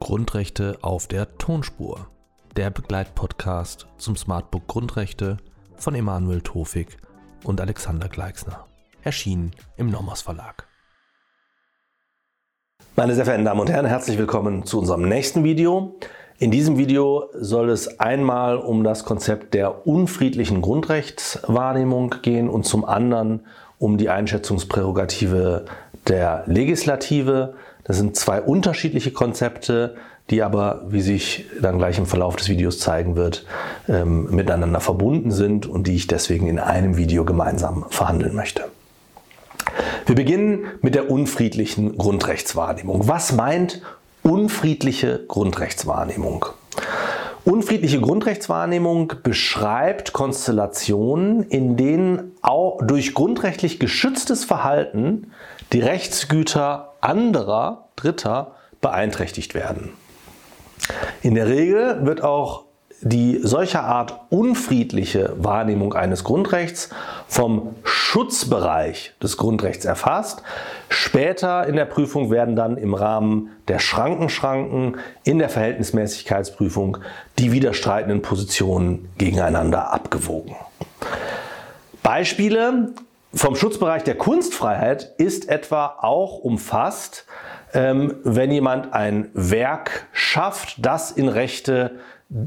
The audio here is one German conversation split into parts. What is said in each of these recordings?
Grundrechte auf der Tonspur. Der Begleitpodcast zum Smartbook Grundrechte von Emanuel Tofik und Alexander Gleixner. Erschienen im Nomos Verlag. Meine sehr verehrten Damen und Herren, herzlich willkommen zu unserem nächsten Video. In diesem Video soll es einmal um das Konzept der unfriedlichen Grundrechtswahrnehmung gehen und zum anderen um die Einschätzungsprärogative der Legislative. Das sind zwei unterschiedliche Konzepte, die aber, wie sich dann gleich im Verlauf des Videos zeigen wird, ähm, miteinander verbunden sind und die ich deswegen in einem Video gemeinsam verhandeln möchte. Wir beginnen mit der unfriedlichen Grundrechtswahrnehmung. Was meint unfriedliche Grundrechtswahrnehmung? Unfriedliche Grundrechtswahrnehmung beschreibt Konstellationen, in denen auch durch grundrechtlich geschütztes Verhalten die Rechtsgüter anderer, Dritter beeinträchtigt werden. In der Regel wird auch die solcher Art unfriedliche Wahrnehmung eines Grundrechts vom Schutzbereich des Grundrechts erfasst. Später in der Prüfung werden dann im Rahmen der Schrankenschranken in der Verhältnismäßigkeitsprüfung die widerstreitenden Positionen gegeneinander abgewogen. Beispiele vom Schutzbereich der Kunstfreiheit ist etwa auch umfasst, ähm, wenn jemand ein Werk schafft, das in Rechte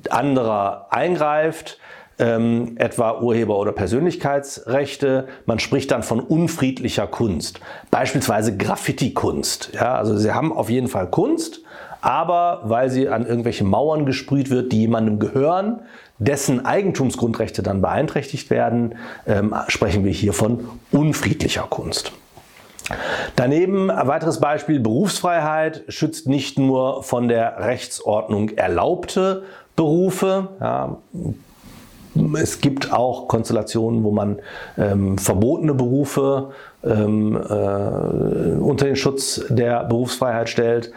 anderer eingreift, ähm, etwa Urheber- oder Persönlichkeitsrechte. Man spricht dann von unfriedlicher Kunst, beispielsweise Graffiti-Kunst. Ja, also sie haben auf jeden Fall Kunst, aber weil sie an irgendwelche Mauern gesprüht wird, die jemandem gehören, dessen Eigentumsgrundrechte dann beeinträchtigt werden, ähm, sprechen wir hier von unfriedlicher Kunst. Daneben ein weiteres Beispiel, Berufsfreiheit schützt nicht nur von der Rechtsordnung erlaubte Berufe. Ja, es gibt auch Konstellationen, wo man ähm, verbotene Berufe ähm, äh, unter den Schutz der Berufsfreiheit stellt.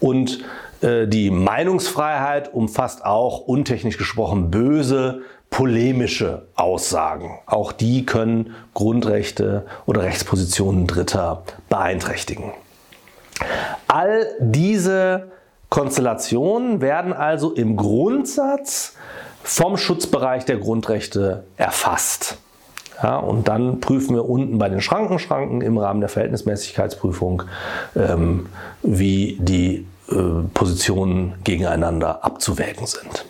Und äh, die Meinungsfreiheit umfasst auch untechnisch gesprochen böse, polemische Aussagen. Auch die können Grundrechte oder Rechtspositionen Dritter beeinträchtigen. All diese Konstellationen werden also im Grundsatz vom Schutzbereich der Grundrechte erfasst. Ja, und dann prüfen wir unten bei den Schrankenschranken im Rahmen der Verhältnismäßigkeitsprüfung, ähm, wie die äh, Positionen gegeneinander abzuwägen sind.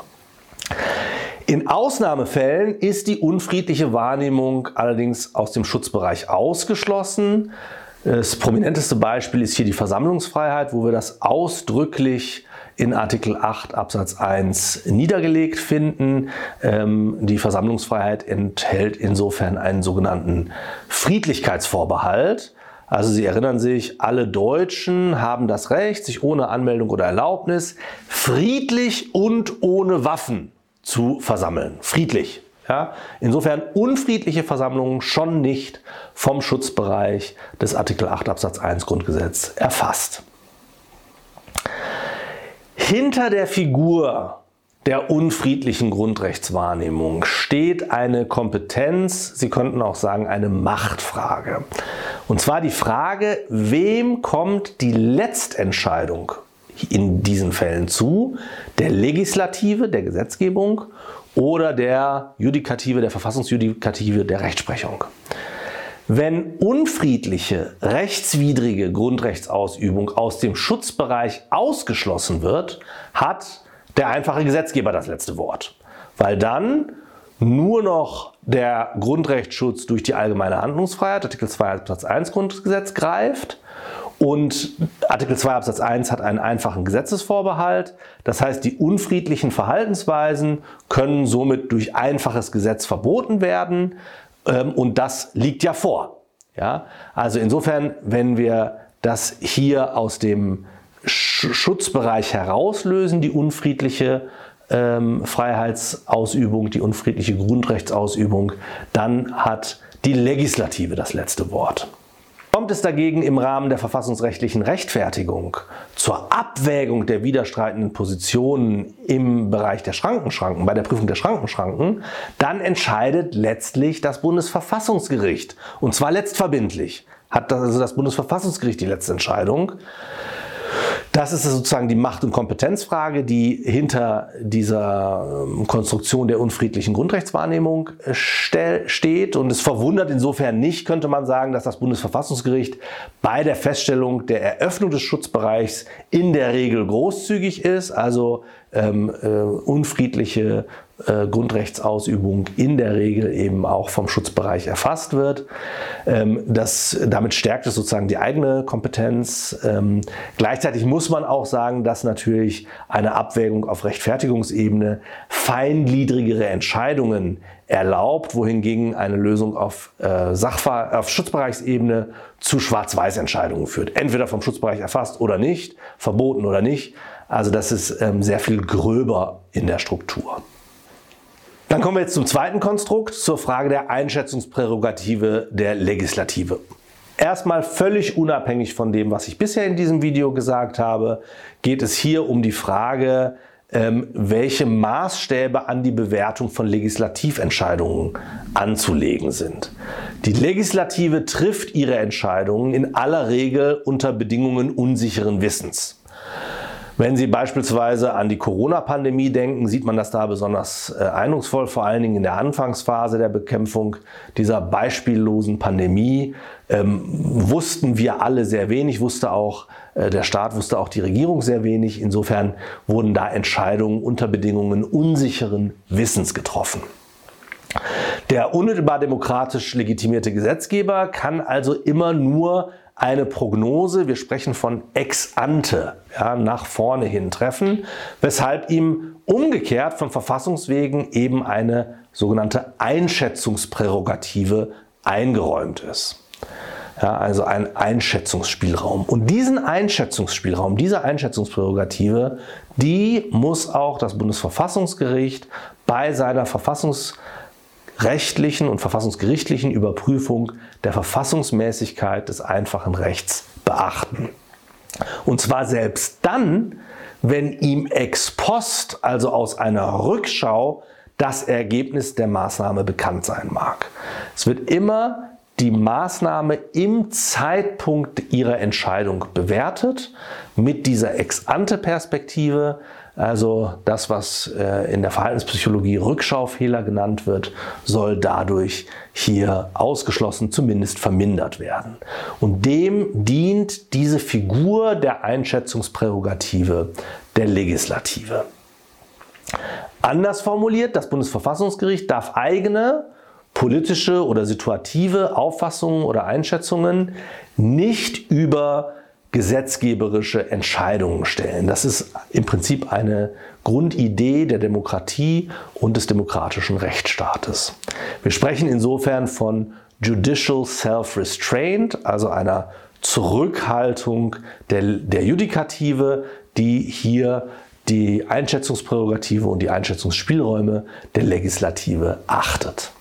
In Ausnahmefällen ist die unfriedliche Wahrnehmung allerdings aus dem Schutzbereich ausgeschlossen. Das prominenteste Beispiel ist hier die Versammlungsfreiheit, wo wir das ausdrücklich in Artikel 8 Absatz 1 niedergelegt finden. Ähm, die Versammlungsfreiheit enthält insofern einen sogenannten Friedlichkeitsvorbehalt. Also Sie erinnern sich, alle Deutschen haben das Recht, sich ohne Anmeldung oder Erlaubnis friedlich und ohne Waffen zu versammeln. Friedlich. Ja? Insofern unfriedliche Versammlungen schon nicht vom Schutzbereich des Artikel 8 Absatz 1 Grundgesetz erfasst. Hinter der Figur der unfriedlichen Grundrechtswahrnehmung steht eine Kompetenz, Sie könnten auch sagen eine Machtfrage. Und zwar die Frage, wem kommt die Letztentscheidung in diesen Fällen zu? Der Legislative, der Gesetzgebung oder der Judikative, der Verfassungsjudikative, der Rechtsprechung? Wenn unfriedliche, rechtswidrige Grundrechtsausübung aus dem Schutzbereich ausgeschlossen wird, hat der einfache Gesetzgeber das letzte Wort. Weil dann nur noch der Grundrechtsschutz durch die allgemeine Handlungsfreiheit, Artikel 2 Absatz 1 Grundgesetz greift und Artikel 2 Absatz 1 hat einen einfachen Gesetzesvorbehalt. Das heißt, die unfriedlichen Verhaltensweisen können somit durch einfaches Gesetz verboten werden. Ähm, und das liegt ja vor. Ja? Also insofern, wenn wir das hier aus dem Schutzbereich herauslösen, die unfriedliche ähm, Freiheitsausübung, die unfriedliche Grundrechtsausübung, dann hat die Legislative das letzte Wort. Kommt es dagegen im Rahmen der verfassungsrechtlichen Rechtfertigung zur Abwägung der widerstreitenden Positionen im Bereich der Schrankenschranken, bei der Prüfung der Schrankenschranken, dann entscheidet letztlich das Bundesverfassungsgericht. Und zwar letztverbindlich hat also das Bundesverfassungsgericht die letzte Entscheidung. Das ist sozusagen die Macht- und Kompetenzfrage, die hinter dieser ähm, Konstruktion der unfriedlichen Grundrechtswahrnehmung äh, steht. Und es verwundert insofern nicht, könnte man sagen, dass das Bundesverfassungsgericht bei der Feststellung der Eröffnung des Schutzbereichs in der Regel großzügig ist, also ähm, äh, unfriedliche äh, Grundrechtsausübung in der Regel eben auch vom Schutzbereich erfasst wird. Ähm, das, damit stärkt es sozusagen die eigene Kompetenz. Ähm, gleichzeitig muss man auch sagen, dass natürlich eine Abwägung auf Rechtfertigungsebene feingliedrigere Entscheidungen erlaubt, wohingegen eine Lösung auf, äh, Sachver auf Schutzbereichsebene zu Schwarz-Weiß-Entscheidungen führt. Entweder vom Schutzbereich erfasst oder nicht, verboten oder nicht. Also das ist ähm, sehr viel gröber in der Struktur. Dann kommen wir jetzt zum zweiten Konstrukt, zur Frage der Einschätzungsprärogative der Legislative. Erstmal völlig unabhängig von dem, was ich bisher in diesem Video gesagt habe, geht es hier um die Frage, ähm, welche Maßstäbe an die Bewertung von Legislativentscheidungen anzulegen sind. Die Legislative trifft ihre Entscheidungen in aller Regel unter Bedingungen unsicheren Wissens. Wenn Sie beispielsweise an die Corona-Pandemie denken, sieht man das da besonders äh, eindrucksvoll, vor allen Dingen in der Anfangsphase der Bekämpfung dieser beispiellosen Pandemie. Ähm, wussten wir alle sehr wenig, wusste auch äh, der Staat, wusste auch die Regierung sehr wenig. Insofern wurden da Entscheidungen unter Bedingungen unsicheren Wissens getroffen. Der unmittelbar demokratisch legitimierte Gesetzgeber kann also immer nur eine Prognose, wir sprechen von ex ante, ja, nach vorne hin treffen, weshalb ihm umgekehrt von Verfassungswegen eben eine sogenannte Einschätzungsprärogative eingeräumt ist. Ja, also ein Einschätzungsspielraum. Und diesen Einschätzungsspielraum, diese Einschätzungsprärogative, die muss auch das Bundesverfassungsgericht bei seiner Verfassungs rechtlichen und verfassungsgerichtlichen Überprüfung der Verfassungsmäßigkeit des einfachen Rechts beachten. Und zwar selbst dann, wenn ihm ex post, also aus einer Rückschau, das Ergebnis der Maßnahme bekannt sein mag. Es wird immer die Maßnahme im Zeitpunkt ihrer Entscheidung bewertet mit dieser Ex-ante-Perspektive also das, was äh, in der Verhaltenspsychologie Rückschaufehler genannt wird, soll dadurch hier ausgeschlossen, zumindest vermindert werden. Und dem dient diese Figur der Einschätzungsprärogative der Legislative. Anders formuliert, das Bundesverfassungsgericht darf eigene politische oder situative Auffassungen oder Einschätzungen nicht über gesetzgeberische Entscheidungen stellen. Das ist im Prinzip eine Grundidee der Demokratie und des demokratischen Rechtsstaates. Wir sprechen insofern von Judicial Self-Restraint, also einer Zurückhaltung der, der Judikative, die hier die Einschätzungsprärogative und die Einschätzungsspielräume der Legislative achtet.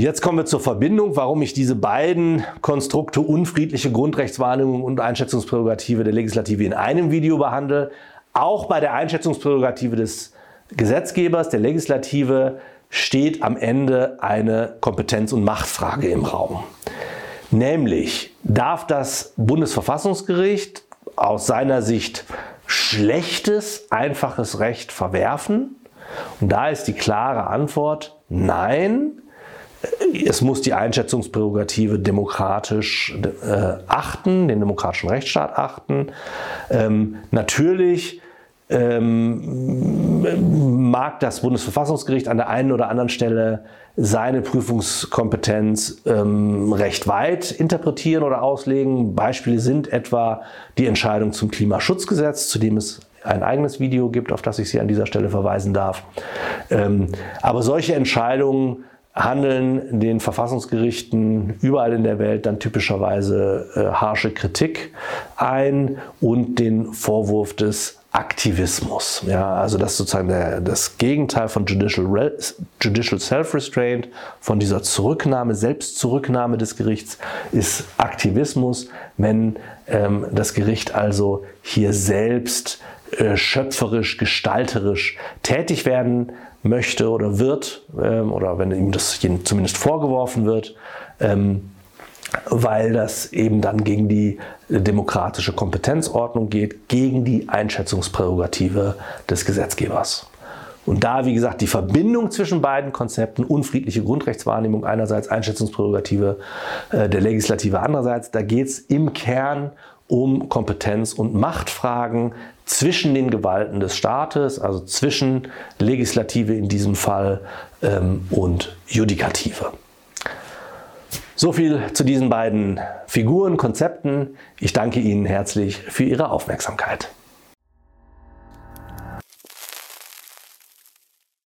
Jetzt kommen wir zur Verbindung, warum ich diese beiden Konstrukte unfriedliche Grundrechtswahrnehmung und Einschätzungsprärogative der Legislative in einem Video behandle. Auch bei der Einschätzungsprärogative des Gesetzgebers, der Legislative, steht am Ende eine Kompetenz- und Machtfrage im Raum. Nämlich, darf das Bundesverfassungsgericht aus seiner Sicht schlechtes, einfaches Recht verwerfen? Und da ist die klare Antwort, nein, es muss die Einschätzungsprärogative demokratisch äh, achten, den demokratischen Rechtsstaat achten. Ähm, natürlich ähm, mag das Bundesverfassungsgericht an der einen oder anderen Stelle seine Prüfungskompetenz ähm, recht weit interpretieren oder auslegen. Beispiele sind etwa die Entscheidung zum Klimaschutzgesetz, zu dem es ein eigenes Video gibt, auf das ich Sie an dieser Stelle verweisen darf. Ähm, aber solche Entscheidungen handeln den Verfassungsgerichten überall in der Welt dann typischerweise äh, harsche Kritik ein und den Vorwurf des Aktivismus. Ja, also das ist sozusagen der, das Gegenteil von Judicial, Judicial Self-Restraint, von dieser Zurücknahme, Selbstzurücknahme des Gerichts, ist Aktivismus, wenn ähm, das Gericht also hier selbst äh, schöpferisch, gestalterisch tätig werden möchte oder wird, ähm, oder wenn ihm das zumindest vorgeworfen wird. Ähm, weil das eben dann gegen die demokratische Kompetenzordnung geht, gegen die Einschätzungsprärogative des Gesetzgebers. Und da, wie gesagt, die Verbindung zwischen beiden Konzepten, unfriedliche Grundrechtswahrnehmung einerseits, Einschätzungsprärogative äh, der Legislative andererseits, da geht es im Kern um Kompetenz- und Machtfragen zwischen den Gewalten des Staates, also zwischen Legislative in diesem Fall ähm, und Judikative. So viel zu diesen beiden Figuren, Konzepten. Ich danke Ihnen herzlich für Ihre Aufmerksamkeit.